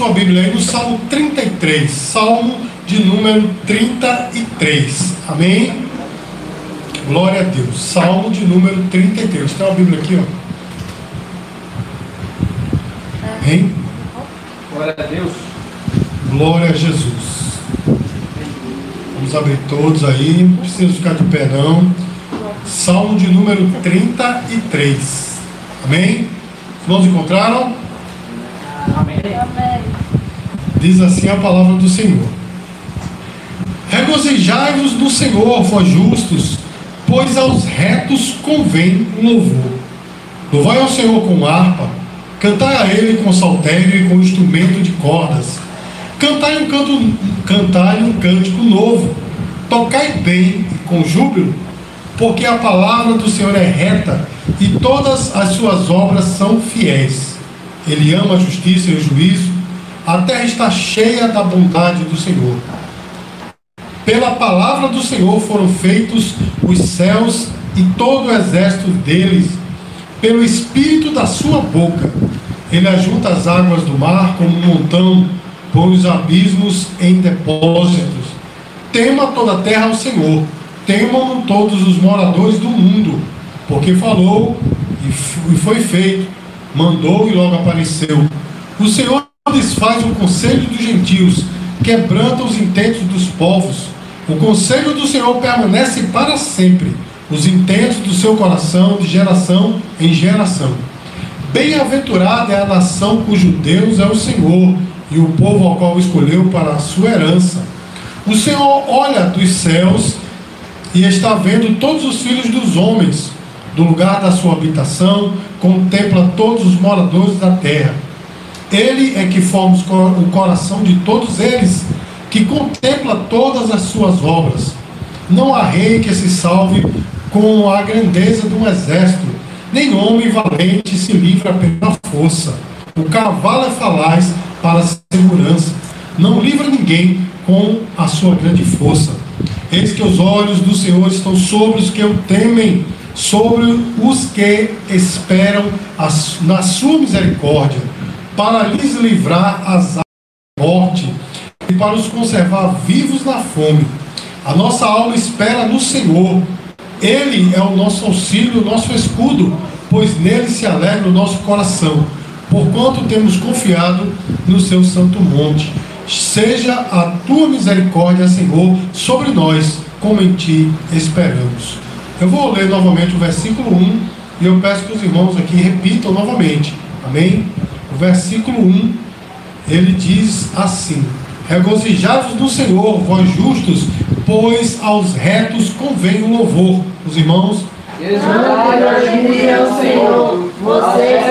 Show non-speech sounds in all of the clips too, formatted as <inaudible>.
sua Bíblia aí no Salmo 33. Salmo de número 33. Amém? Glória a Deus. Salmo de número 33. Tem uma Bíblia aqui, ó. Amém? Glória a Deus. Glória a Jesus. Vamos abrir todos aí. Não precisa ficar de pé, não. Salmo de número 33. Amém? Irmãos encontraram? Amém. Diz assim a palavra do Senhor. Regozijai-vos no Senhor, vós justos, pois aos retos convém o louvor. Louvai ao Senhor com harpa, cantai a Ele com saltério e com instrumento de cordas. Cantai um, canto, cantai um cântico novo, tocai bem e com júbilo, porque a palavra do Senhor é reta e todas as suas obras são fiéis. Ele ama a justiça e o juízo, a terra está cheia da bondade do Senhor. Pela palavra do Senhor foram feitos os céus e todo o exército deles, pelo espírito da sua boca. Ele ajunta as águas do mar como um montão, põe os abismos em depósitos. Tema toda a terra ao Senhor, temam todos os moradores do mundo, porque falou e foi feito, mandou e logo apareceu. O Senhor desfaz o conselho dos gentios, quebranta os intentos dos povos. O conselho do Senhor permanece para sempre, os intentos do seu coração de geração em geração. Bem-aventurada é a nação cujo Deus é o Senhor e o povo ao qual escolheu para a sua herança. O Senhor olha dos céus e está vendo todos os filhos dos homens, do lugar da sua habitação, contempla todos os moradores da terra. Ele é que forma o coração de todos eles, que contempla todas as suas obras. Não há rei que se salve com a grandeza de um exército, nem homem valente se livra pela força. O cavalo é falaz para a segurança, não livra ninguém com a sua grande força. Eis que os olhos do Senhor estão sobre os que o temem, sobre os que esperam na sua misericórdia, para lhes livrar as da morte e para os conservar vivos na fome. A nossa alma espera no Senhor. Ele é o nosso auxílio, o nosso escudo, pois nele se alegra o nosso coração, porquanto temos confiado no seu santo monte. Seja a tua misericórdia, Senhor, sobre nós, como em ti esperamos. Eu vou ler novamente o versículo 1 e eu peço que os irmãos aqui repitam novamente. Amém? O versículo 1 ele diz assim: Regozijados no Senhor, vós justos, pois aos retos convém o louvor. Os irmãos. Exaltai ao Senhor, vocês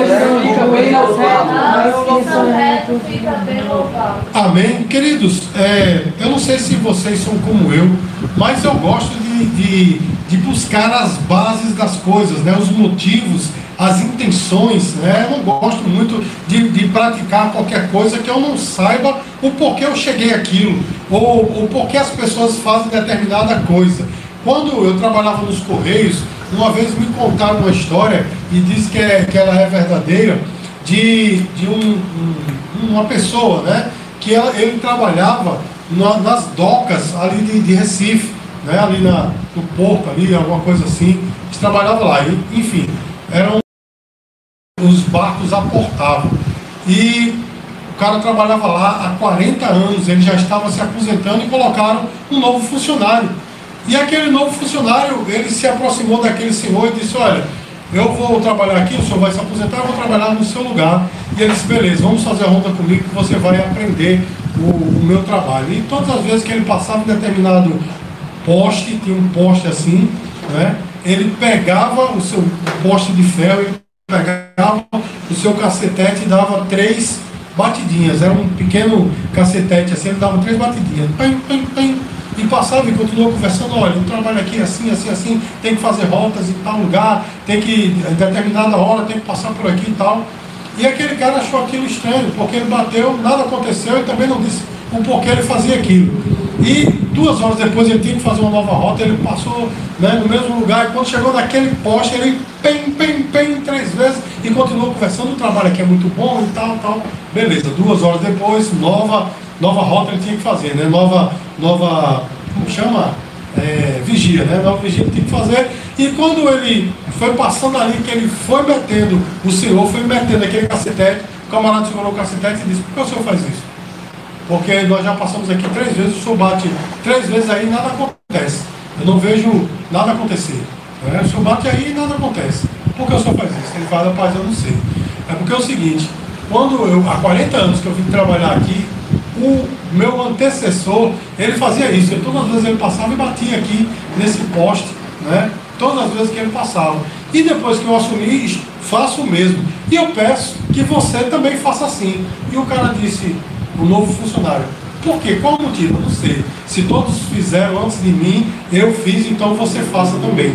que são bem louvados, que são retos, fica bem louvado. Amém. Queridos, é, eu não sei se vocês são como eu, mas eu gosto de, de, de buscar as bases das coisas, né, os motivos as intenções, né? Eu não gosto muito de, de, praticar qualquer coisa que eu não saiba o porquê eu cheguei aquilo, ou o porquê as pessoas fazem determinada coisa. Quando eu trabalhava nos Correios, uma vez me contaram uma história e disse que, é, que ela é verdadeira, de, de um, um, uma pessoa, né? Que ela, ele trabalhava na, nas docas ali de, de Recife, né? Ali na, no porto, ali, alguma coisa assim. Eles trabalhava lá, e, enfim, eram os barcos aportavam. E o cara trabalhava lá há 40 anos, ele já estava se aposentando e colocaram um novo funcionário. E aquele novo funcionário, ele se aproximou daquele senhor e disse, olha, eu vou trabalhar aqui, o senhor vai se aposentar, eu vou trabalhar no seu lugar. E ele disse, beleza, vamos fazer a ronda comigo que você vai aprender o, o meu trabalho. E todas as vezes que ele passava em determinado poste, tinha um poste assim, né? Ele pegava o seu poste de ferro e pegava o seu cacetete e dava três batidinhas. Era um pequeno cacetete assim, ele dava três batidinhas. Pim, pim, pim, e passava e continuou conversando, olha, o trabalho aqui assim, assim, assim, tem que fazer rotas em tal lugar, tem que, em determinada hora, tem que passar por aqui e tal. E aquele cara achou aquilo estranho, porque ele bateu, nada aconteceu e também não disse o porquê ele fazia aquilo. E duas horas depois ele tinha que fazer uma nova rota, ele passou né, no mesmo lugar, e quando chegou naquele poste, ele pem, pem, pem, três vezes e continuou conversando, o trabalho aqui é muito bom e tal, tal. Beleza, duas horas depois, nova, nova rota ele tinha que fazer, né? Nova, nova, como chama? É, vigia, né? Nova vigia ele tinha que fazer. E quando ele foi passando ali, que ele foi metendo, o senhor foi metendo aquele cacetete, o camarada segurou o cacetete e disse, por que o senhor faz isso? Porque nós já passamos aqui três vezes, o senhor bate três vezes aí e nada acontece. Eu não vejo nada acontecer. Né? O senhor bate aí e nada acontece. Por que o senhor faz isso? Ele fala, rapaz, eu não sei. É porque é o seguinte, quando eu, há 40 anos que eu vim trabalhar aqui, o meu antecessor, ele fazia isso. Eu, todas as vezes ele passava e batia aqui nesse poste, né? Todas as vezes que ele passava. E depois que eu assumi, faço o mesmo. E eu peço que você também faça assim. E o cara disse, o novo funcionário, por quê? Qual o motivo? Não sei. Se todos fizeram antes de mim, eu fiz, então você faça também.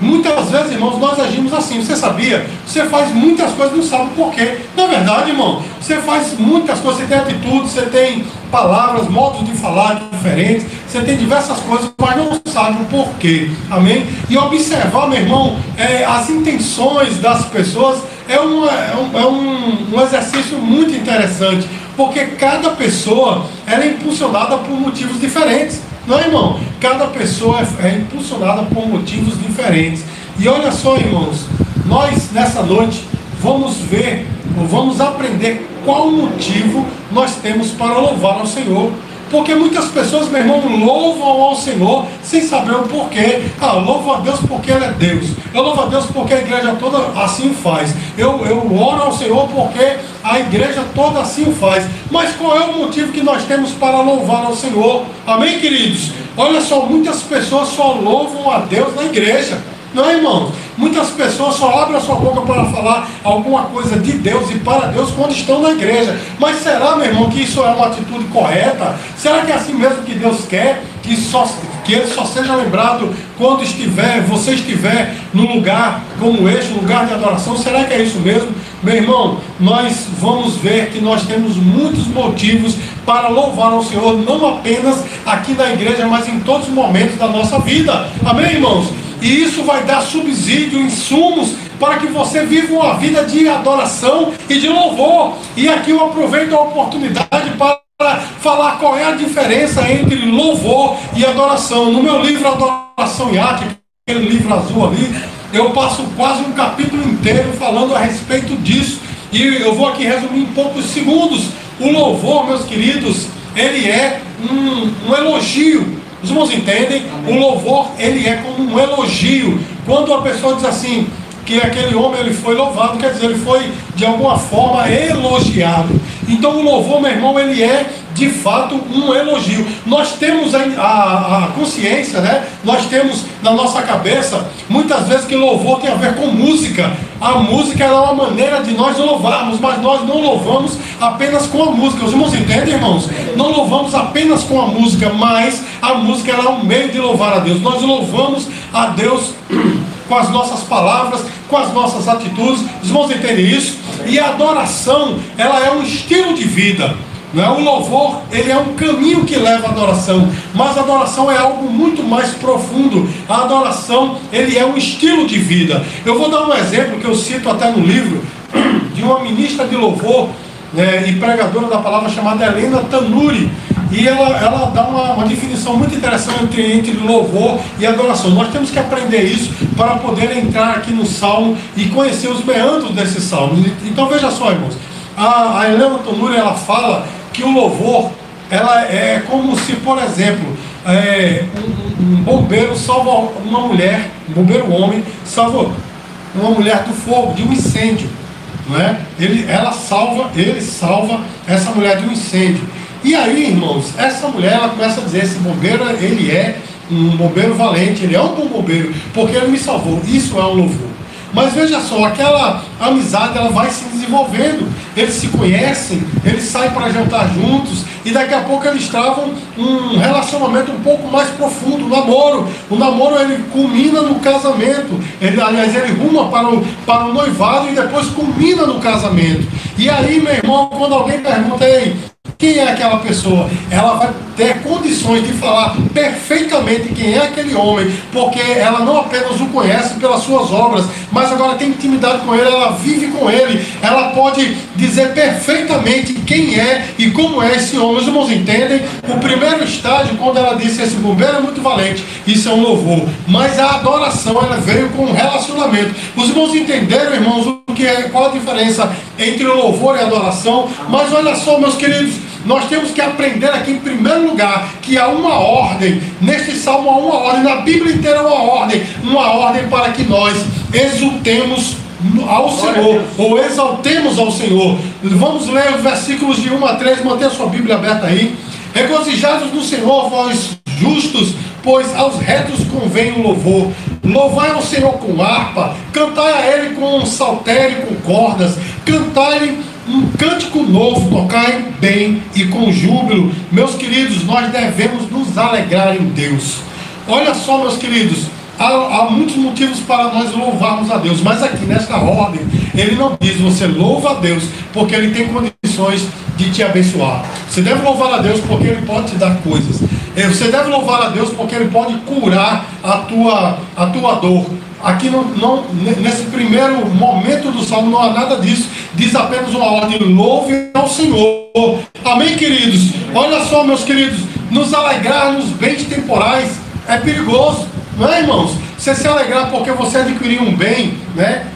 Muitas vezes, irmãos, nós agimos assim. Você sabia? Você faz muitas coisas, não sabe por quê. Na verdade, irmão, você faz muitas coisas, você tem atitude, você tem palavras, modos de falar diferentes, você tem diversas coisas, mas não sabe o porquê. Amém? E observar, meu irmão, é, as intenções das pessoas é, uma, é, um, é um, um exercício muito interessante, porque cada pessoa ela é impulsionada por motivos diferentes. Não, irmão? Cada pessoa é, é impulsionada por motivos diferentes. E olha só, irmãos, nós nessa noite vamos ver, vamos aprender qual motivo nós temos para louvar ao Senhor. Porque muitas pessoas, meu irmão, louvam ao Senhor sem saber o porquê. Ah, louvo a Deus porque Ele é Deus. Eu louvo a Deus porque a igreja toda assim faz. Eu, eu oro ao Senhor porque a igreja toda assim faz. Mas qual é o motivo que nós temos para louvar ao Senhor? Amém, queridos? Olha só, muitas pessoas só louvam a Deus na igreja. Não é, irmãos? Muitas pessoas só abrem a sua boca para falar alguma coisa de Deus e para Deus quando estão na igreja. Mas será, meu irmão, que isso é uma atitude correta? Será que é assim mesmo que Deus quer? Que, só, que ele só seja lembrado quando estiver, você estiver num lugar como este, lugar de adoração? Será que é isso mesmo? Meu irmão, nós vamos ver que nós temos muitos motivos para louvar ao Senhor, não apenas aqui na igreja, mas em todos os momentos da nossa vida. Amém, irmãos? E isso vai dar subsídio, insumos, para que você viva uma vida de adoração e de louvor. E aqui eu aproveito a oportunidade para falar qual é a diferença entre louvor e adoração. No meu livro Adoração e Arte, aquele livro azul ali, eu passo quase um capítulo inteiro falando a respeito disso. E eu vou aqui resumir em poucos segundos. O louvor, meus queridos, ele é um, um elogio os irmãos entendem? O louvor, ele é como um elogio. Quando a pessoa diz assim, que aquele homem ele foi louvado, quer dizer, ele foi de alguma forma elogiado. Então o louvor, meu irmão, ele é de fato um elogio. Nós temos a, a, a, consciência, né? Nós temos na nossa cabeça muitas vezes que louvor tem a ver com música. A música é uma maneira de nós louvarmos, mas nós não louvamos apenas com a música. Os irmãos entendem, irmãos? Não louvamos apenas com a música, mas a música é um meio de louvar a Deus. Nós louvamos a Deus com as nossas palavras, com as nossas atitudes. Os irmãos entendem isso? E a adoração, ela é um estilo de vida. Não é? O louvor, ele é um caminho que leva à adoração, mas a adoração é algo muito mais profundo. A adoração, ele é um estilo de vida. Eu vou dar um exemplo que eu cito até no livro <clears throat> de uma ministra de louvor né, e pregadora da palavra chamada Helena Tanuri. E ela, ela dá uma, uma definição muito interessante entre, louvor e adoração. Nós temos que aprender isso para poder entrar aqui no salmo e conhecer os meandros desse salmo. Então veja só, irmãos. A, a Helena Tanuri ela fala que o louvor ela é como se, por exemplo, é, um, um, bombeiro salva uma mulher, um bombeiro homem, salva uma mulher do fogo, de um incêndio. Não é? ele, ela salva, ele salva essa mulher de um incêndio. E aí, irmãos, essa mulher ela começa a dizer, esse bombeiro, ele é um bombeiro valente, ele é um bom bombeiro, porque ele me salvou. Isso é um louvor. Mas veja só, aquela amizade ela vai se desenvolvendo. Eles se conhecem, eles saem para jantar juntos e daqui a pouco eles travam um relacionamento um pouco mais profundo, o namoro. O namoro ele culmina no casamento. Ele, aliás, ele ruma para o, para o noivado e depois culmina no casamento. E aí, meu irmão, quando alguém pergunta, ei, quem é aquela pessoa? Ela vai ter condições de falar perfeitamente quem é aquele homem, porque ela não apenas o conhece pelas suas obras, mas agora tem intimidade com ele, ela vive com ele, ela pode dizer perfeitamente quem é e como é esse homem. Os irmãos entendem? O primeiro estágio, quando ela disse esse bombeiro é muito valente, isso é um louvor, mas a adoração ela veio com um relacionamento. Os irmãos entenderam, irmãos, o que é, qual a diferença entre louvor e adoração? Mas olha só, meus queridos, nós temos que aprender aqui em primeiro lugar que há uma ordem, neste salmo há uma ordem, na Bíblia inteira há uma ordem, uma ordem para que nós exultemos ao Senhor, ou exaltemos ao Senhor. Vamos ler os versículos de 1 a 3, mantenha a sua Bíblia aberta aí. Regozijados no Senhor, vós justos, pois aos retos convém o louvor. Louvai ao Senhor com harpa, cantai a Ele com saltério, com cordas, cantai um cântico novo, tocai bem e com júbilo. Meus queridos, nós devemos nos alegrar em Deus. Olha só, meus queridos, há, há, muitos motivos para nós louvarmos a Deus, mas aqui nesta ordem, ele não diz você louva a Deus porque ele tem condições de te abençoar. Você deve louvar a Deus porque ele pode te dar coisas. Eh, você deve louvar a Deus porque ele pode curar a tua, a tua dor. Aqui não, não, nesse primeiro momento do salmo não há nada disso. Diz apenas uma ordem: louve ao Senhor. Amém, queridos? Olha só, meus queridos, nos alegrar nos bens temporais é perigoso, não é, irmãos? Você se alegrar porque você adquiriu um bem, né?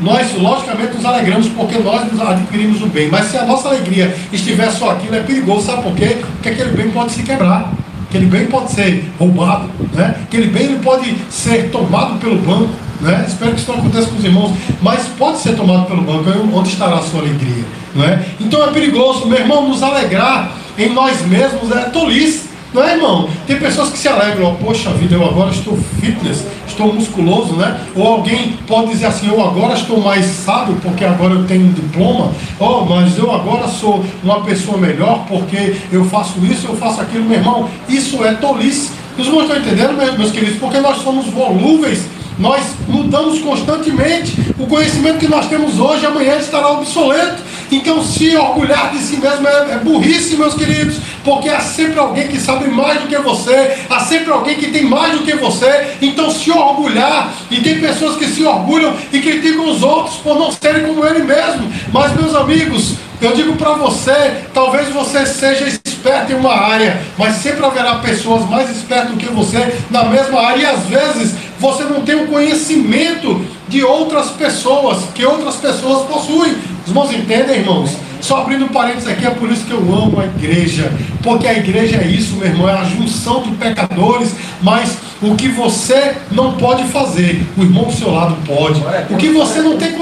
Nós, logicamente, nos alegramos porque nós adquirimos o bem. Mas se a nossa alegria estiver só aquilo, é perigoso. Sabe por quê? Porque aquele bem pode se quebrar. Aquele bem pode ser roubado, né? aquele bem ele pode ser tomado pelo banco. Né? Espero que isso não aconteça com os irmãos, mas pode ser tomado pelo banco, onde estará a sua alegria. Né? Então é perigoso, meu irmão, nos alegrar em nós mesmos é tolice. Não é, irmão? Tem pessoas que se alegram, poxa vida, eu agora estou fitness, estou musculoso, né? Ou alguém pode dizer assim, eu agora estou mais sábio porque agora eu tenho um diploma, oh, mas eu agora sou uma pessoa melhor porque eu faço isso, eu faço aquilo, meu irmão. Isso é tolice. Os irmãos estão entendendo, meus queridos? Porque nós somos volúveis nós mudamos constantemente. O conhecimento que nós temos hoje, amanhã estará obsoleto. Então, se orgulhar de si mesmo é, é burrice, meus queridos, porque há sempre alguém que sabe mais do que você, há sempre alguém que tem mais do que você. Então, se orgulhar, e tem pessoas que se orgulham e criticam os outros por não serem como ele mesmo. Mas, meus amigos, eu digo para você, talvez você seja esperto em uma área, mas sempre haverá pessoas mais espertas do que você na mesma área, e às vezes você não tem o conhecimento de outras pessoas, que outras pessoas possuem. Os irmãos entendem, irmãos? Só abrindo parênteses aqui, é por isso que eu amo a igreja. Porque a igreja é isso, meu irmão, é a junção de pecadores, mas o que você não pode fazer, o irmão do seu lado pode. O que você não tem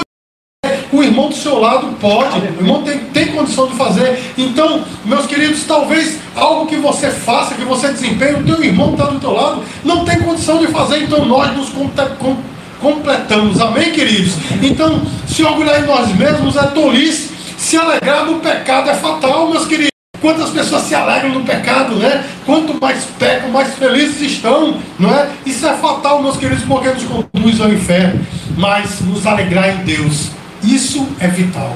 o irmão do seu lado pode, o irmão tem, tem condição de fazer. Então, meus queridos, talvez algo que você faça, que você desempenhe, o teu irmão está do teu lado, não tem condição de fazer, então nós nos completamos. Amém, queridos? Então, se orgulhar em nós mesmos é tolice. Se alegrar no pecado é fatal, meus queridos. Quantas pessoas se alegram no pecado, né? Quanto mais pecam, mais felizes estão, não é? Isso é fatal, meus queridos, porque nos conduz ao inferno. Mas nos alegrar em Deus isso é vital.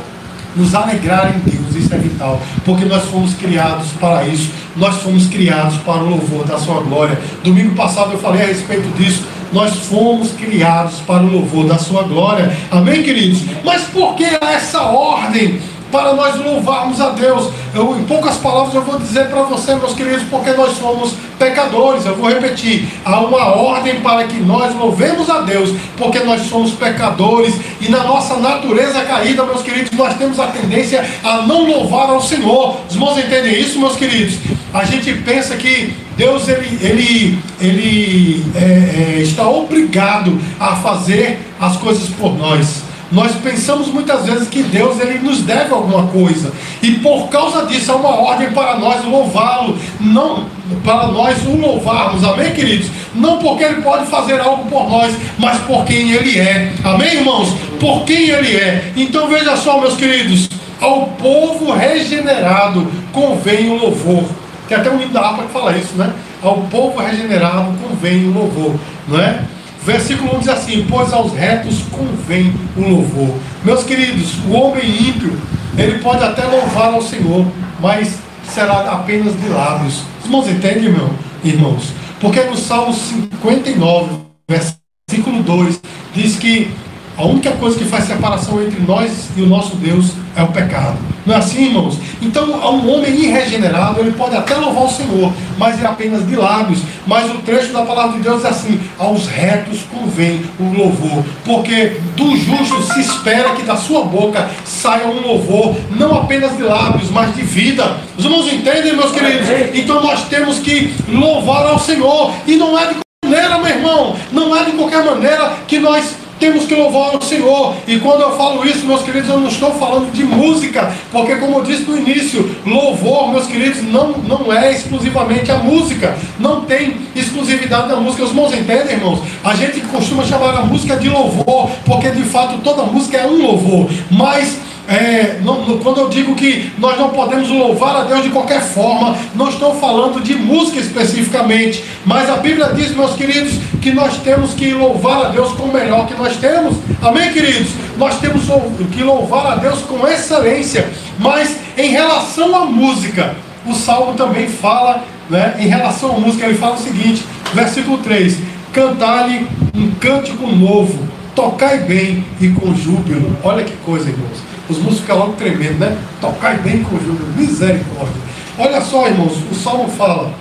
Nos alegrar em Deus, isso é vital. Porque nós fomos criados para isso. Nós fomos criados para o louvor da Sua glória. Domingo passado eu falei a respeito disso. Nós fomos criados para o louvor da Sua glória. Amém, queridos? Mas por que essa ordem? Para nós louvarmos a Deus. Eu, em poucas palavras eu vou dizer para você, meus queridos, porque nós somos pecadores. Eu vou repetir: há uma ordem para que nós louvemos a Deus, porque nós somos pecadores e na nossa natureza caída, meus queridos, nós temos a tendência a não louvar ao Senhor. Os irmãos entendem isso, meus queridos? A gente pensa que Deus ele, ele, ele é, é, está obrigado a fazer as coisas por nós. Nós pensamos muitas vezes que Deus ele nos deve alguma coisa. E por causa disso é uma ordem para nós louvá-lo, não para nós o louvarmos. Amém, queridos? Não porque ele pode fazer algo por nós, mas por quem ele é. Amém, irmãos? Por quem ele é. Então veja só, meus queridos, ao povo regenerado convém o louvor. Tem até um hino da harpa que fala isso, né? Ao povo regenerado convém o louvor, não é? Versículo 1 diz assim: Pois aos retos convém o louvor. Meus queridos, o homem ímpio, ele pode até louvar ao Senhor, mas será apenas de lábios. Os irmãos entendem, irmão? irmãos? Porque no Salmo 59, versículo 2, diz que a única coisa que faz separação entre nós e o nosso Deus é o pecado. Não é assim, irmãos? Então, um homem irregenerado, ele pode até louvar o Senhor, mas é apenas de lábios. Mas o trecho da palavra de Deus é assim: aos retos convém o louvor, porque do justo se espera que da sua boca saia um louvor, não apenas de lábios, mas de vida. Os irmãos entendem, meus queridos? Então, nós temos que louvar ao Senhor, e não é de qualquer maneira, meu irmão, não é de qualquer maneira que nós temos que louvar o Senhor. E quando eu falo isso, meus queridos, eu não estou falando de música, porque como eu disse no início, louvor, meus queridos, não, não é exclusivamente a música. Não tem exclusividade da música. Os irmãos entendem, irmãos? A gente costuma chamar a música de louvor, porque de fato toda música é um louvor. Mas é, não, quando eu digo que nós não podemos louvar a Deus de qualquer forma, não estou falando de música especificamente, mas a Bíblia diz, meus queridos, que nós temos que louvar a Deus com o melhor que nós temos. Amém, queridos? Nós temos que louvar a Deus com excelência. Mas em relação à música, o Salmo também fala, né, em relação à música, ele fala o seguinte, versículo 3: Cantar-lhe um cântico novo, tocai bem e com júbilo. Olha que coisa, irmãos. Os músicos ficam logo tremendo, né? Tocai bem com júbilo, misericórdia. Olha só, irmãos, o Salmo fala: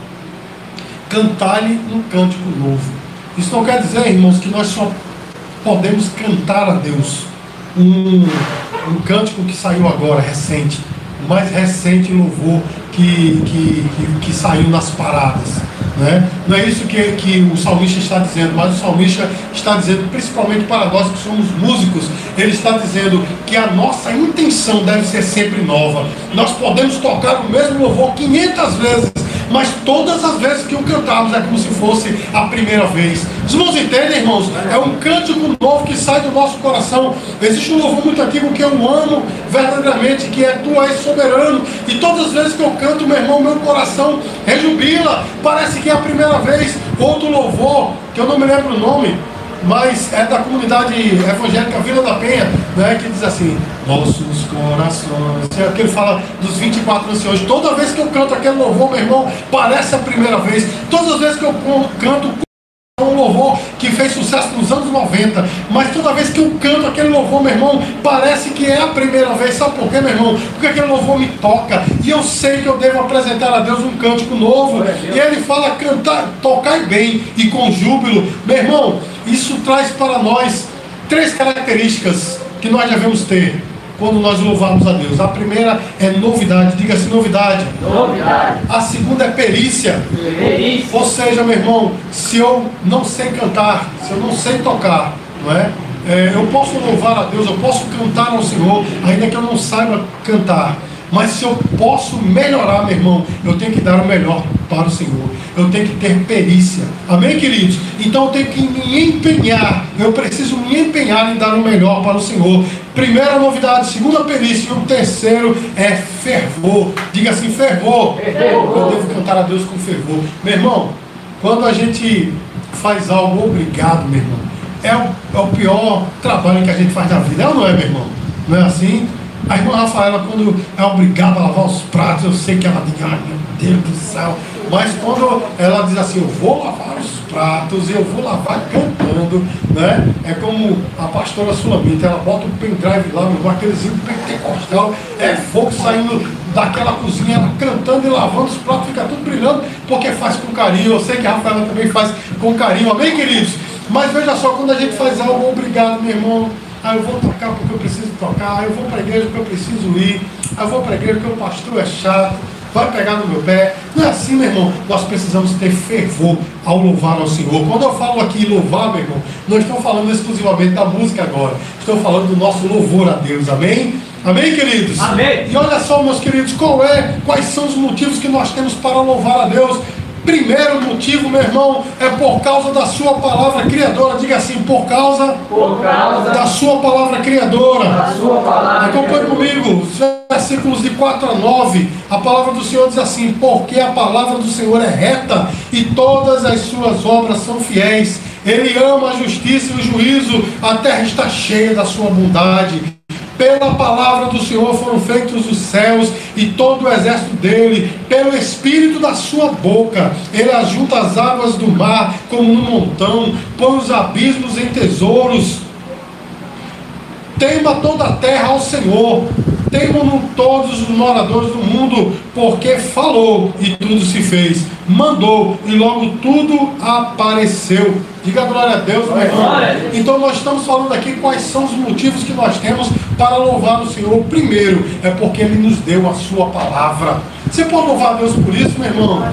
cantar-lhe um cântico novo. Isso não quer dizer, irmãos, que nós só podemos cantar a Deus. Um, um cântico que saiu agora, recente, o mais recente louvor que, que, que, que saiu nas paradas. Né? Não é isso que, que o salmista está dizendo, mas o salmista está dizendo, principalmente para nós que somos músicos, ele está dizendo que a nossa intenção deve ser sempre nova. Nós podemos tocar o mesmo louvor 500 vezes, mas todas as vezes que o cantamos é como se fosse a primeira vez. Os irmãos entendem, irmãos? É um cântico novo que sai do nosso coração. Existe um louvor muito antigo que eu amo verdadeiramente, que é Tu és soberano. E todas as vezes que eu canto, meu irmão, meu coração rejubila. Parece que é a primeira vez. Outro louvor, que eu não me lembro o nome, mas é da comunidade evangélica Vila da Penha, né, que diz assim, nossos corações. É que ele fala dos 24 anciões. Toda vez que eu canto aquele louvor, meu irmão, parece a primeira vez. Todas as vezes que eu canto um louvor que fez sucesso nos anos 90, mas toda vez que eu canto aquele louvor, meu irmão, parece que é a primeira vez. Sabe por quê, meu irmão? Porque aquele louvor me toca e eu sei que eu devo apresentar a Deus um cântico novo. E ele fala cantar, tocar bem e com júbilo. Meu irmão, isso traz para nós três características que nós devemos ter quando nós louvamos a Deus. A primeira é novidade, diga-se novidade. Novidade. A segunda é perícia. Perícia. Ou seja, meu irmão, se eu não sei cantar, se eu não sei tocar, não é? é eu posso louvar a Deus, eu posso cantar ao Senhor, ainda que eu não saiba cantar. Mas se eu posso melhorar, meu irmão, eu tenho que dar o melhor para o Senhor. Eu tenho que ter perícia. Amém, queridos? Então eu tenho que me empenhar. Eu preciso me empenhar em dar o melhor para o Senhor. Primeira novidade, segunda perícia. E o terceiro é fervor. Diga assim, fervor. Fervor. Eu devo cantar a Deus com fervor. Meu irmão, quando a gente faz algo obrigado, meu irmão, é o, é o pior trabalho que a gente faz na vida. É ou não é, meu irmão? Não é assim? A irmã Rafaela, quando é obrigada a lavar os pratos, eu sei que ela diz, ai meu Deus do céu. Mas quando ela diz assim, eu vou lavar os pratos, eu vou lavar cantando, né? É como a pastora Sulamita, ela bota o pendrive lá, meu aquelezinho pentecostal, é fogo saindo daquela cozinha, ela cantando e lavando os pratos, fica tudo brilhando, porque faz com carinho. Eu sei que a Rafaela também faz com carinho, amém, queridos? Mas veja só, quando a gente faz algo, obrigado, meu irmão ah, eu vou tocar porque eu preciso tocar, ah, eu vou para a igreja porque eu preciso ir, ah, eu vou para a igreja porque o pastor é chato, vai pegar no meu pé. Não é assim, meu irmão. Nós precisamos ter fervor ao louvar ao Senhor. Quando eu falo aqui louvar, meu irmão, não estou falando exclusivamente da música agora. Estou falando do nosso louvor a Deus. Amém? Amém, queridos? Amém. E olha só, meus queridos, qual é, quais são os motivos que nós temos para louvar a Deus? Primeiro motivo, meu irmão, é por causa da sua palavra criadora. Diga assim, por causa, Por causa da sua palavra criadora. da sua palavra. Acompanhe comigo, os versículos de 4 a 9. A palavra do Senhor diz assim: Porque a palavra do Senhor é reta e todas as suas obras são fiéis. Ele ama a justiça e o juízo, a terra está cheia da sua bondade. Pela palavra do Senhor foram feitos os céus e todo o exército dele, pelo espírito da sua boca. Ele ajunta as águas do mar como um montão, põe os abismos em tesouros. Tema toda a terra ao Senhor, temam todos os moradores do mundo, porque falou e tudo se fez, mandou e logo tudo apareceu. Diga glória a Deus, meu irmão. Então nós estamos falando aqui quais são os motivos que nós temos para louvar o Senhor. Primeiro é porque Ele nos deu a sua palavra. Você pode louvar a Deus por isso, meu irmão?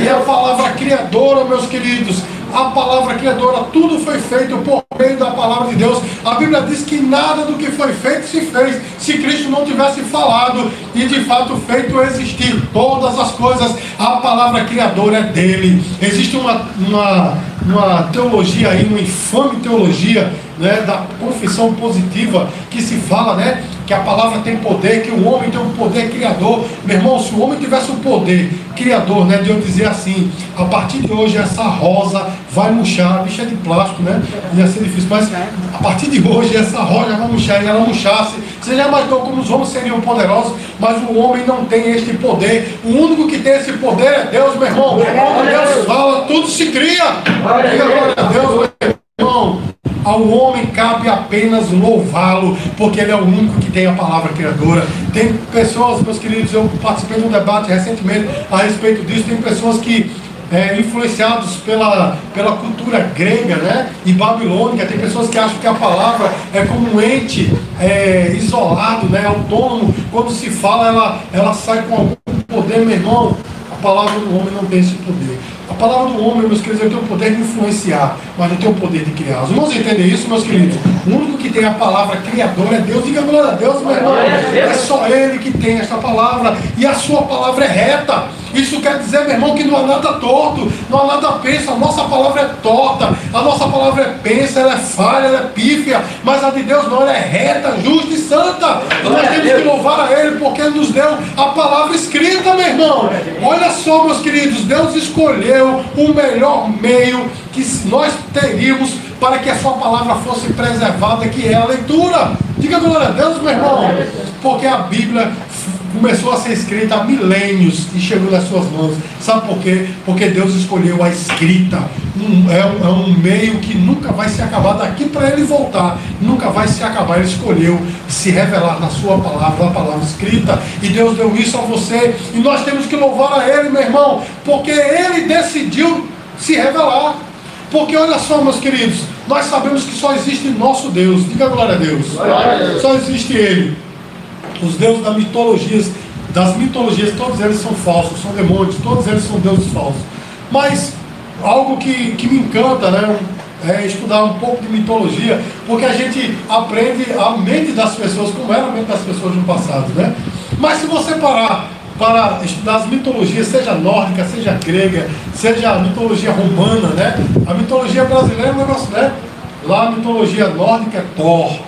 E a palavra criadora, meus queridos, a palavra criadora, tudo foi feito por meio da palavra de Deus. A Bíblia diz que nada do que foi feito se fez se Cristo não tivesse falado e de fato feito existir todas as coisas. A palavra criadora é dele. Existe uma, uma, uma teologia aí, uma infame teologia né, da confissão positiva que se fala, né? Que a palavra tem poder, que o homem tem um poder criador. Meu irmão, se o homem tivesse o um poder criador, né, de eu dizer assim, a partir de hoje essa rosa vai murchar, a bicha é de plástico, né? Ia ser difícil, mas a partir de hoje essa rosa vai murchar e ela murchasse. Você já imaginou como os homens seriam poderosos, mas o homem não tem este poder. O único que tem esse poder é Deus, meu irmão. Quando Deus fala, tudo se cria. Diga glória a Deus, meu irmão. Ao homem cabe apenas louvá-lo, porque ele é o único que tem a palavra criadora. Tem pessoas, meus queridos, eu participei de um debate recentemente a respeito disso. Tem pessoas que é, influenciados pela, pela cultura grega né, e babilônica. Tem pessoas que acham que a palavra é como um ente é, isolado, né, autônomo. Quando se fala, ela, ela sai com algum poder, irmão. A palavra do homem não tem esse poder. A palavra do homem, meus queridos, tem o poder de influenciar, mas não tem o poder de criar. Os irmãos entendem isso, meus queridos? O único que tem a palavra criadora é Deus. Diga glória a Deus, meu irmão. É só Ele que tem esta palavra. E a sua palavra é reta. Isso quer dizer, meu irmão, que não há nada torto, não há nada pensa. A nossa palavra é torta, a nossa palavra é pensa, ela é falha, ela é pífia. Mas a de Deus não, ela é reta, justa e santa. Nós temos que louvar a Ele porque Ele nos deu a palavra escrita, meu irmão. Olha só, meus queridos, Deus escolheu o melhor meio que nós teríamos para que a sua palavra fosse preservada, que é a leitura. Diga glória a Deus, meu irmão. Porque a Bíblia começou a ser escrita há milênios e chegou nas suas mãos. Sabe por quê? Porque Deus escolheu a escrita. Um, é, um, é, um, meio que nunca vai se acabar daqui para ele voltar. Nunca vai se acabar. Ele escolheu se revelar na sua palavra, na palavra escrita. E Deus deu isso a você. E nós temos que louvar a Ele, meu irmão, porque Ele decidiu se revelar. Porque olha só, meus queridos, nós sabemos que só existe nosso Deus. Diga glória a Deus. Glória a Deus. Só existe Ele. Os deuses das mitologias, das mitologias, todos eles são falsos, são demônios, todos eles são deuses falsos. Mas algo que, que me encanta, né? É estudar um pouco de mitologia, porque a gente aprende a mente das pessoas, como era a mente das pessoas no passado, né? Mas se você parar para estudar as mitologias, seja nórdica, seja grega, seja a mitologia romana, né? A mitologia brasileira é um negócio, né? Lá a mitologia nórdica é Thor,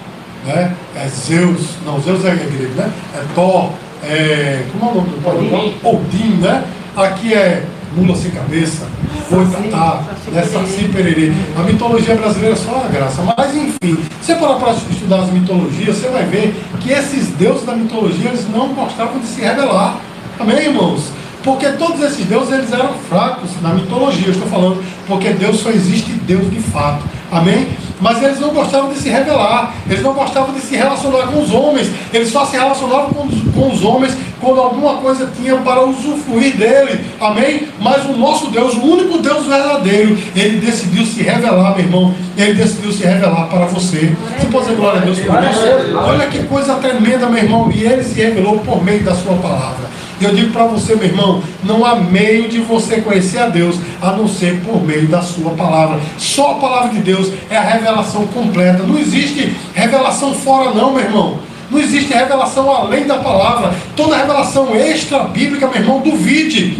né? É Zeus, não, Zeus é grego, né? É Thor, é, como é o nome do Odin. Odin, né? Aqui é mula sem cabeça, foi tatá, né? Saci pererê. A mitologia brasileira é só uma graça. Mas enfim, você parar para estudar as mitologias, você vai ver que esses deuses da mitologia, eles não gostavam de se revelar. Amém, irmãos? Porque todos esses deuses eles eram fracos na mitologia, estou falando, porque Deus só existe Deus de fato. Amém? Mas eles não gostavam de se revelar, eles não gostavam de se relacionar com os homens, eles só se relacionavam com os, com os homens quando alguma coisa tinha para usufruir dele. Amém? Mas o nosso Deus, o único Deus verdadeiro, ele decidiu se revelar, meu irmão. Ele decidiu se revelar para você. Você pode dizer glória a Deus por isso? Olha que coisa tremenda, meu irmão. E ele se revelou por meio da sua palavra. E eu digo para você, meu irmão, não há meio de você conhecer a Deus a não ser por meio da sua palavra. Só a palavra de Deus é a revelação completa. Não existe revelação fora, não, meu irmão. Não existe revelação além da palavra. Toda revelação extra bíblica, meu irmão, duvide.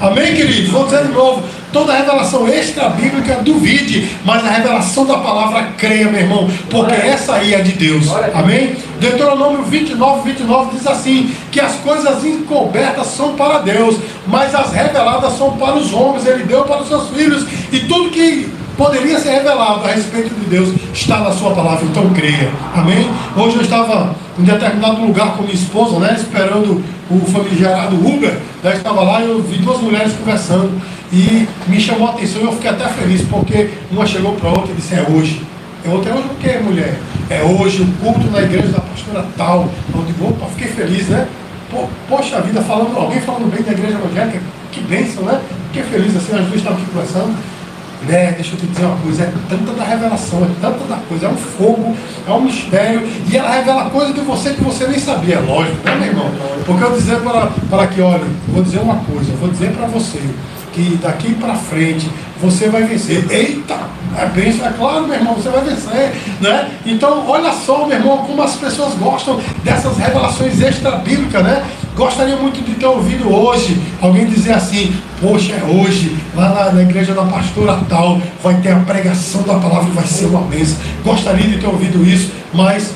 Amém, queridos? Vou dizer de novo. Toda revelação extra-bíblica duvide, mas a revelação da palavra creia, meu irmão, porque essa aí é de Deus. Amém? Deuteronômio 29, 29 diz assim: que as coisas encobertas são para Deus, mas as reveladas são para os homens. Ele deu para os seus filhos, e tudo que poderia ser revelado a respeito de Deus está na sua palavra, então creia. Amém? Hoje eu estava em determinado lugar com minha esposa, né? Esperando o famigerado Uber, né? estava lá e eu vi duas mulheres conversando e me chamou a atenção eu fiquei até feliz, porque uma chegou para outra e disse, é hoje. É outra, é hoje o que, mulher? É hoje o culto na igreja da pastora tal. Eu digo, opa, fiquei feliz, né? Poxa vida, falando, alguém falando bem da igreja evangélica, que bênção, né? Fiquei feliz assim, as duas estavam aqui conversando. Né, deixa eu te dizer uma coisa, é tanta da revelação, é tanta da coisa, é um fogo, é um mistério, e ela revela coisa de você que você nem sabia, é lógico, né, meu irmão? Porque eu dizer para, para que, olha, vou dizer uma coisa, vou dizer para você, que daqui para frente você vai vencer. Eita, é bênção, é claro, meu irmão, você vai vencer, né? Então, olha só, meu irmão, como as pessoas gostam dessas revelações extra-bíblicas, né? Gostaria muito de ter ouvido hoje alguém dizer assim, poxa, é hoje, lá na, na, igreja da pastora tal, vai ter a pregação da palavra, vai ser uma bênção. Gostaria de ter ouvido isso, mas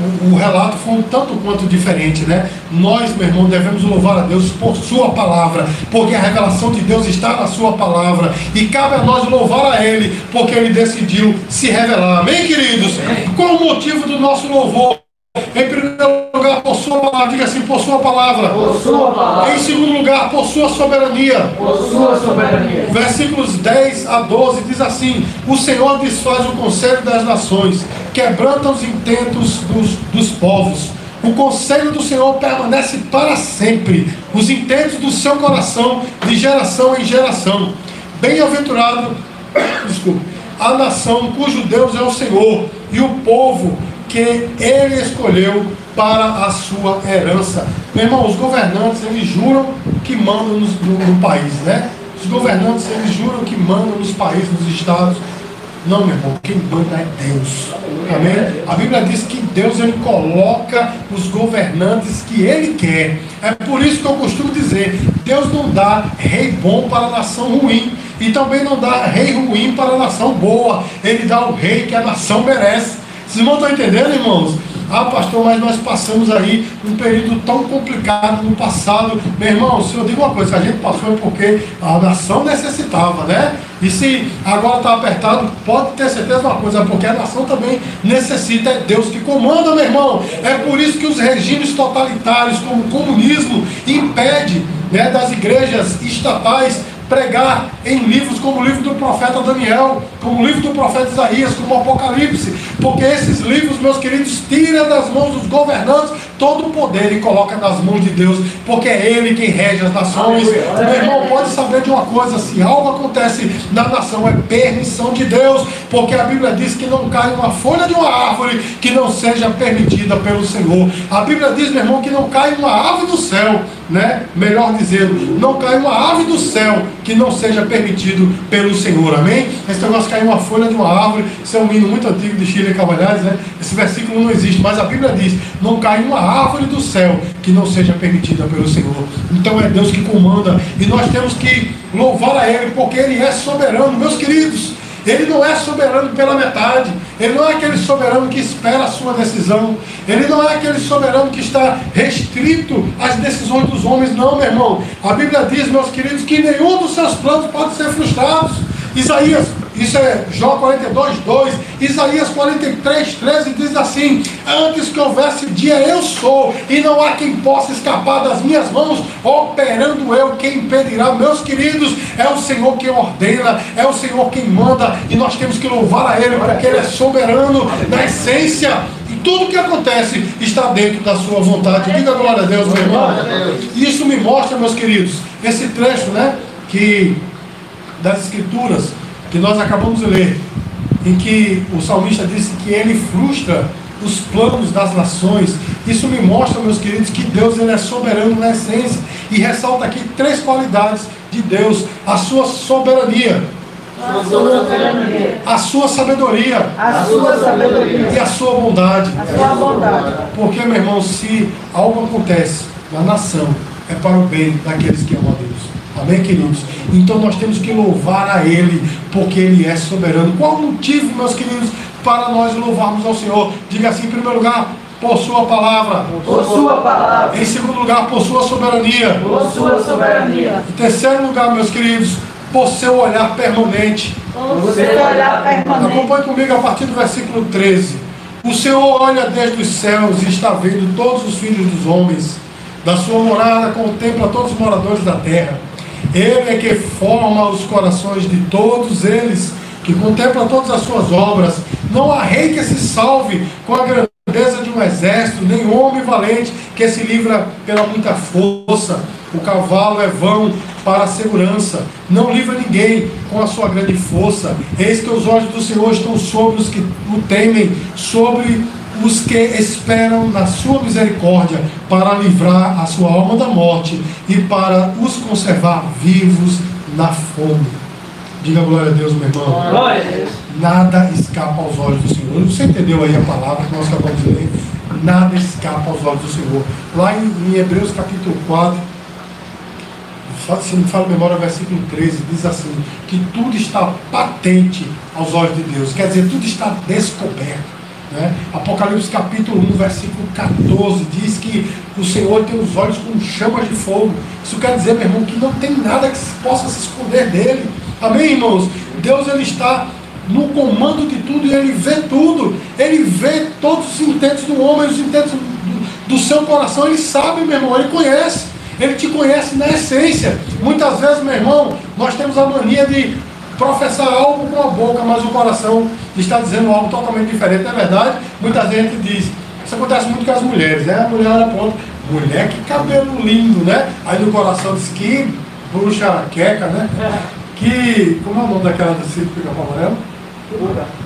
o, o, relato foi um tanto quanto diferente, né? Nós, meu irmão, devemos louvar a Deus por Sua palavra, porque a revelação de Deus está na Sua palavra, e cabe a nós louvar a Ele, porque Ele decidiu se revelar. Amém, queridos? Qual o motivo do nosso louvor? Em primeiro lugar, por sua palavra, diga assim, por sua palavra. Por sua palavra. Em segundo lugar, por sua soberania. Por sua soberania. Versículos 10 a 12 diz assim: O Senhor desfaz o conselho das nações, quebranta os intentos dos, dos povos. O conselho do Senhor permanece para sempre, os intentos do seu coração, de geração em geração. Bem-aventurado, <coughs> desculpe, a nação cujo Deus é o Senhor, e o povo que ele escolheu para a sua herança. Meu irmão, os governantes, eles juram que mandam no, no, no país, né? Os governantes, eles juram que mandam nos países, nos estados. Não, meu irmão, quem manda é Deus. Amém? A Bíblia diz que Deus ele coloca os governantes que ele quer. É por isso que eu costumo dizer: Deus não dá rei bom para a nação ruim. E também não dá rei ruim para a nação boa. Ele dá o rei que a nação merece. Vocês irmãos estão entendendo, irmãos? Ah, pastor, mas nós passamos aí um período tão complicado no passado. Meu irmão, se eu digo uma coisa, a gente passou é porque a nação necessitava, né? E se agora está apertado, pode ter certeza de uma coisa, porque a nação também necessita, é Deus que comanda, meu irmão. É por isso que os regimes totalitários, como o comunismo, impede né, das igrejas estatais pregar em livros como o livro do profeta Daniel, como o livro do profeta Isaías, como o Apocalipse, porque esses livros, meus queridos, tiram das mãos dos governantes todo o poder e coloca nas mãos de Deus, porque é Ele quem rege as nações. Meu irmão, pode saber de uma coisa: se algo acontece na nação, é permissão de Deus, porque a Bíblia diz que não cai uma folha de uma árvore que não seja permitida pelo Senhor. A Bíblia diz, meu irmão, que não cai uma ave do céu né? Melhor dizendo, não cai uma ave do céu que não seja permitido pelo Senhor, amém? Esse negócio de cair uma folha de uma árvore, isso é um hino muito antigo de Chile Cavalhares, né? Esse versículo não existe, mas a Bíblia diz: não cai uma árvore do céu que não seja permitida pelo Senhor. Então é Deus que comanda e nós temos que louvar a Ele, porque Ele é soberano, meus queridos. Ele não é soberano pela metade. Ele não é aquele soberano que espera a sua decisão. Ele não é aquele soberano que está restrito às decisões dos homens. Não, meu irmão. A Bíblia diz, meus queridos, que nenhum dos seus planos pode ser frustrado. Isaías isso é Jó 42, 2. Isaías 43, 13 diz assim: Antes que houvesse dia, eu sou, e não há quem possa escapar das minhas mãos, operando eu, quem impedirá? Meus queridos, é o Senhor quem ordena, é o Senhor quem manda, e nós temos que louvar a Ele, porque Ele é soberano na essência. E tudo que acontece está dentro da sua vontade. Diga glória a Deus, meu irmão. Isso me mostra, meus queridos, esse trecho, né? Que das Escrituras que nós acabamos de ler, em que o salmista disse que ele frustra os planos das nações. Isso me mostra, meus queridos, que Deus ele é soberano na essência e ressalta aqui três qualidades de Deus: a sua soberania, a sua a sua sabedoria, a sua sabedoria e a sua bondade. a sua bondade. Porque, meu irmão, se algo acontece na nação, é para o bem daqueles que amam. Amém, queridos? Então nós temos que louvar a Ele, porque Ele é soberano. Qual o motivo, meus queridos, para nós louvarmos ao Senhor? Diga assim, em primeiro lugar, por Sua palavra. Por sua palavra. Em segundo lugar, por Sua soberania. Por sua soberania. Em terceiro lugar, meus queridos, por seu olhar permanente. O seu olhar permanente. Acompanhe comigo a partir do versículo 13. O Senhor olha desde os céus e está vendo todos os filhos dos homens. Da sua morada contempla todos os moradores da terra. Ele é que forma os corações de todos eles, que contempla todas as suas obras. Não há rei que se salve com a grandeza de um exército, nem homem valente que se livra pela muita força. O cavalo é vão para a segurança, não livra ninguém com a sua grande força. Eis que os olhos do Senhor estão sobre os que o temem, sobre os que esperam na sua misericórdia, para livrar a sua alma da morte e para os conservar vivos na fome. Diga glória a Deus, meu irmão. Glória a Deus. Nada escapa aos olhos do Senhor. Você entendeu aí a palavra que nós acabamos de ler? Nada escapa aos olhos do Senhor. Lá em, Hebreus capítulo 4, se não me fala a memória, versículo 13, diz assim: que tudo está patente aos olhos de Deus. Quer dizer, tudo está descoberto. Né? Apocalipse capítulo 1, versículo 14, diz que o Senhor tem os olhos como chamas de fogo. Isso quer dizer, meu irmão, que não tem nada que possa se esconder dele. Amém, irmãos? Deus ele está no comando de tudo e ele vê tudo. Ele vê todos os intentos do homem, os intentos do, do seu coração. Ele sabe, meu irmão, ele conhece. Ele te conhece na essência. Muitas vezes, meu irmão, nós temos a mania de professar algo com a boca, mas o coração está dizendo algo totalmente diferente. Não é verdade? Muita gente diz. Isso acontece muito com as mulheres, né? A mulher aponta, mulher que cabelo lindo, né? Aí no coração diz que bruxa queca, né? Que. Como é o nome daquela do circo pica amarelo?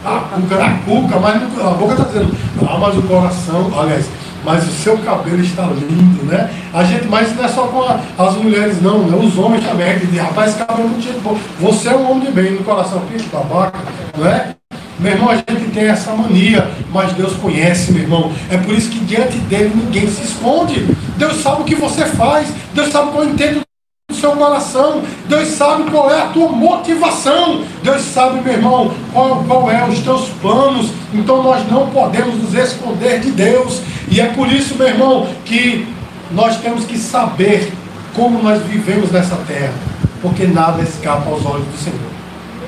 A cuca, a cuca, mas a boca está dizendo, ah, mas o coração, aliás, mas o seu cabelo está lindo, né? A gente, mas isso não é só com a- as mulheres, não, né? Os homens também, que dizem, rapaz, esse cabelo é muito boa. Você é um homem de bem, no coração, picho, babaca, não é? Meu irmão, a gente tem essa mania, mas Deus conhece, meu irmão. É por isso que diante dele ninguém se esconde. Deus sabe o que você faz, Deus sabe qual entende do seu coração. Deus sabe qual é a tua motivação. Deus sabe, meu irmão, qual, qual é os teus planos. Então nós não podemos nos esconder de Deus. E é por isso, meu irmão, que nós temos que saber como nós vivemos nessa terra. Porque nada escapa aos olhos do Senhor.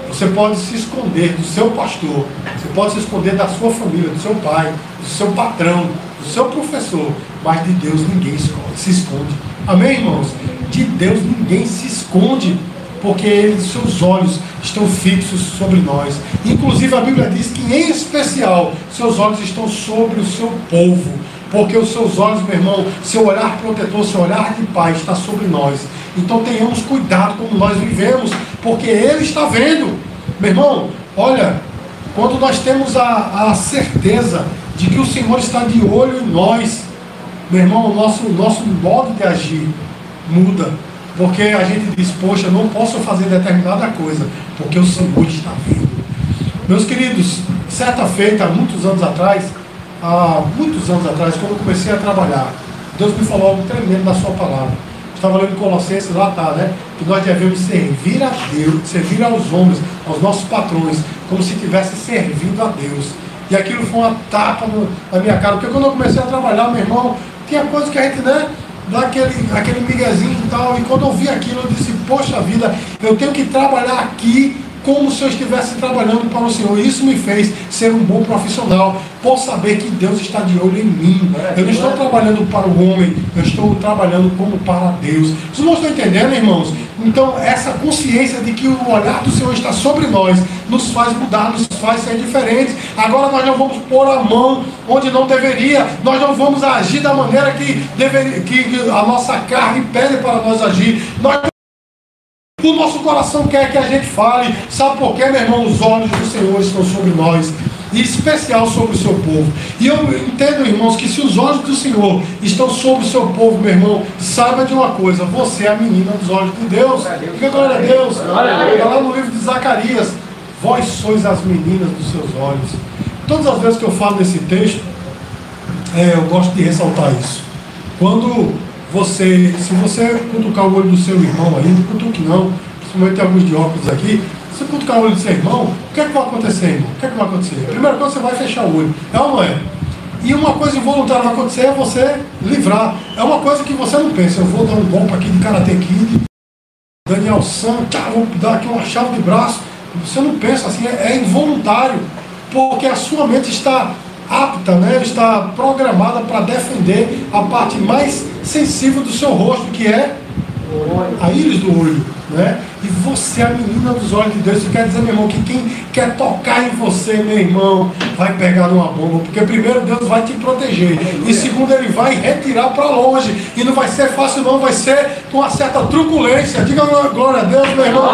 Você pode se esconder do seu pastor, você pode se esconder da sua família, do seu pai, do seu patrão, do seu professor, mas de Deus ninguém se esconde. Amém, irmãos? De Deus ninguém se esconde, porque ele, seus olhos estão fixos sobre nós. Inclusive a Bíblia diz que em especial seus olhos estão sobre o seu povo. Porque os seus olhos, meu irmão, seu olhar protetor, seu olhar de paz está sobre nós. Então tenhamos cuidado como nós vivemos, porque Ele está vendo. Meu irmão, olha, quando nós temos a, a certeza de que o Senhor está de olho em nós, meu irmão, o nosso, nosso modo de agir muda. Porque a gente diz, poxa, não posso fazer determinada coisa, porque o Senhor está vendo. Meus queridos, certa feita, muitos anos atrás, há muitos anos atrás, quando comecei a trabalhar, Deus me falou algo tremendo na sua palavra. Estava lendo Colossenses, lá está, né? Que nós devemos servir a Deus, servir aos homens, aos nossos patrões, como se estivesse servindo a Deus. E aquilo foi uma tapa no- na minha cara, porque quando eu comecei a trabalhar, meu irmão, tinha coisa que a gente, né? Dá aquele, aquele miguezinho e tal. E quando eu vi aquilo, eu disse, poxa vida, eu tenho que trabalhar aqui como se eu estivesse trabalhando para o Senhor. Isso me fez ser um bom profissional, por saber que Deus está de olho em mim. Eu não estou trabalhando para o homem, eu estou trabalhando como para Deus. Vocês não estão entendendo, irmãos? Então, essa consciência de que o olhar do Senhor está sobre nós nos faz mudar, nos faz ser diferentes. Agora nós não vamos pôr a mão onde não deveria, nós não vamos agir da maneira que, deveria, que a nossa carne pede para nós agir. Nós o nosso coração quer que a gente fale. Sabe por quê, meu irmão? Os olhos do Senhor estão sobre nós. E especial sobre o seu povo. E eu entendo, irmãos, que se os olhos do Senhor estão sobre o seu povo, meu irmão, saiba de uma coisa: você é a menina dos olhos de Deus. Diga glória a Deus. Está lá no livro de Zacarias: Vós sois as meninas dos seus olhos. Todas as vezes que eu falo nesse texto, é, eu gosto de ressaltar isso. Quando você, se você cutucar o olho do seu irmão aí, não cutuque não, principalmente alguns de óculos aqui, se cutucar o olho do seu irmão, o que é que vai acontecer, irmão? O que é que vai acontecer? A primeira coisa, você vai fechar o olho. É ou não é? E uma coisa involuntária vai acontecer é você livrar. É uma coisa que você não pensa, eu vou dar um golpe aqui de Karate Kid, Daniel San, tá, vou dar aqui uma chave de braço, Você não pensa assim, é, é involuntário, porque a sua mente está apta, né, está programada para defender a parte mais sensível do seu rosto, que é a íris do olho. Né? E você é a menina dos olhos de Deus. Isso quer dizer, meu irmão, que quem quer tocar em você, meu irmão, vai pegar numa bomba. Porque primeiro Deus vai te proteger. E segundo, Ele vai retirar para longe. E não vai ser fácil, não, vai ser com uma certa truculência. Diga glória a Deus, meu irmão.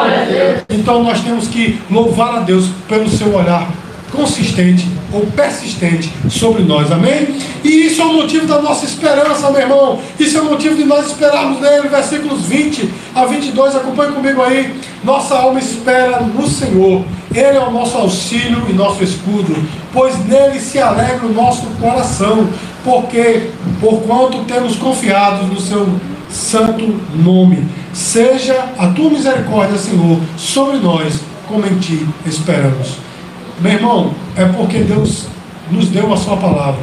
Então nós temos que louvar a Deus pelo seu olhar consistente ou persistente sobre nós, amém? E isso é o motivo da nossa esperança, meu irmão. Isso é o motivo de nós esperarmos nele, versículos 20 a 22. Acompanhe comigo aí. Nossa alma espera no Senhor. Ele é o nosso auxílio e nosso escudo, pois nele se alegra o nosso coração, porque por quanto temos confiado no seu santo nome. Seja a tua misericórdia, Senhor, sobre nós, como em ti esperamos. Meu irmão, é porque Deus nos deu a sua palavra.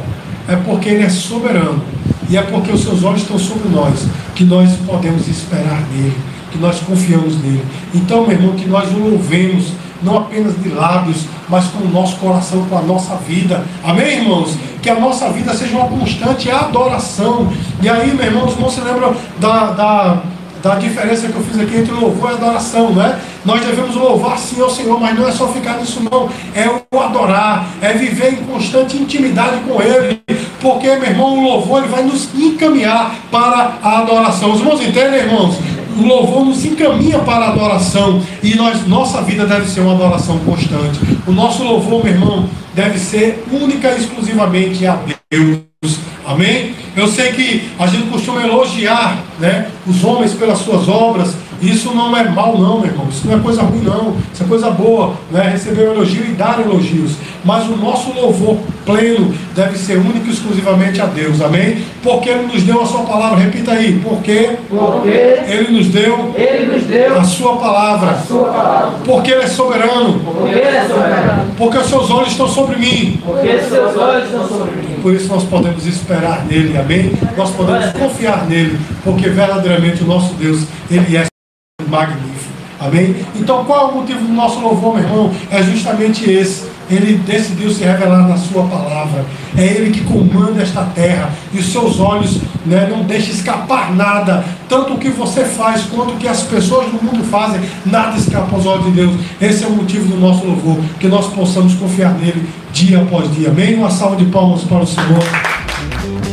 É porque Ele é soberano. E é porque os seus olhos estão sobre nós que nós podemos esperar nele, que nós confiamos nele. Então, meu irmão, que nós o louvemos, não apenas de lábios, mas com o nosso coração, com a nossa vida. Amém, irmãos? Que a nossa vida seja uma constante adoração. E aí, meu irmão, os irmãos se lembram da, da da diferença que eu fiz aqui entre louvor e adoração, né? Nós devemos louvar sim ao Senhor, mas não é só ficar nisso não, é o adorar, é viver em constante intimidade com Ele, porque, meu irmão, o louvor ele vai nos encaminhar para a adoração. Os irmãos entendem, irmãos? O louvor nos encaminha para a adoração e nós, nossa vida deve ser uma adoração constante. O nosso louvor, meu irmão, deve ser única e exclusivamente a Deus. Amém? Eu sei que a gente costuma elogiar né, os homens pelas suas obras. Isso não é mal, não, meu irmão. Isso não é coisa ruim, não. Isso é coisa boa, né? Receber um elogio e dar elogios. Mas o nosso louvor pleno deve ser único e exclusivamente a Deus. Amém? Porque Ele nos deu a sua palavra. Repita aí. Porque, Porque Ele nos deu Ele nos deu a sua palavra. a sua palavra. Porque Ele é soberano. Porque Ele é soberano. Porque os seus olhos estão sobre mim. Porque seus olhos estão sobre mim. Por isso nós podemos esperar nele, amém? Nós podemos confiar nele, porque verdadeiramente o nosso Deus, ele é magnífico, amém? Então qual é o motivo do nosso louvor, meu irmão? É justamente esse. Ele decidiu se revelar na sua palavra. É Ele que comanda esta terra. E os seus olhos né, não deixam escapar nada. Tanto o que você faz quanto o que as pessoas do mundo fazem, nada escapa aos olhos de Deus. Esse é o motivo do nosso louvor. Que nós possamos confiar nele dia após dia. Amém? Uma salva de palmas para o Senhor.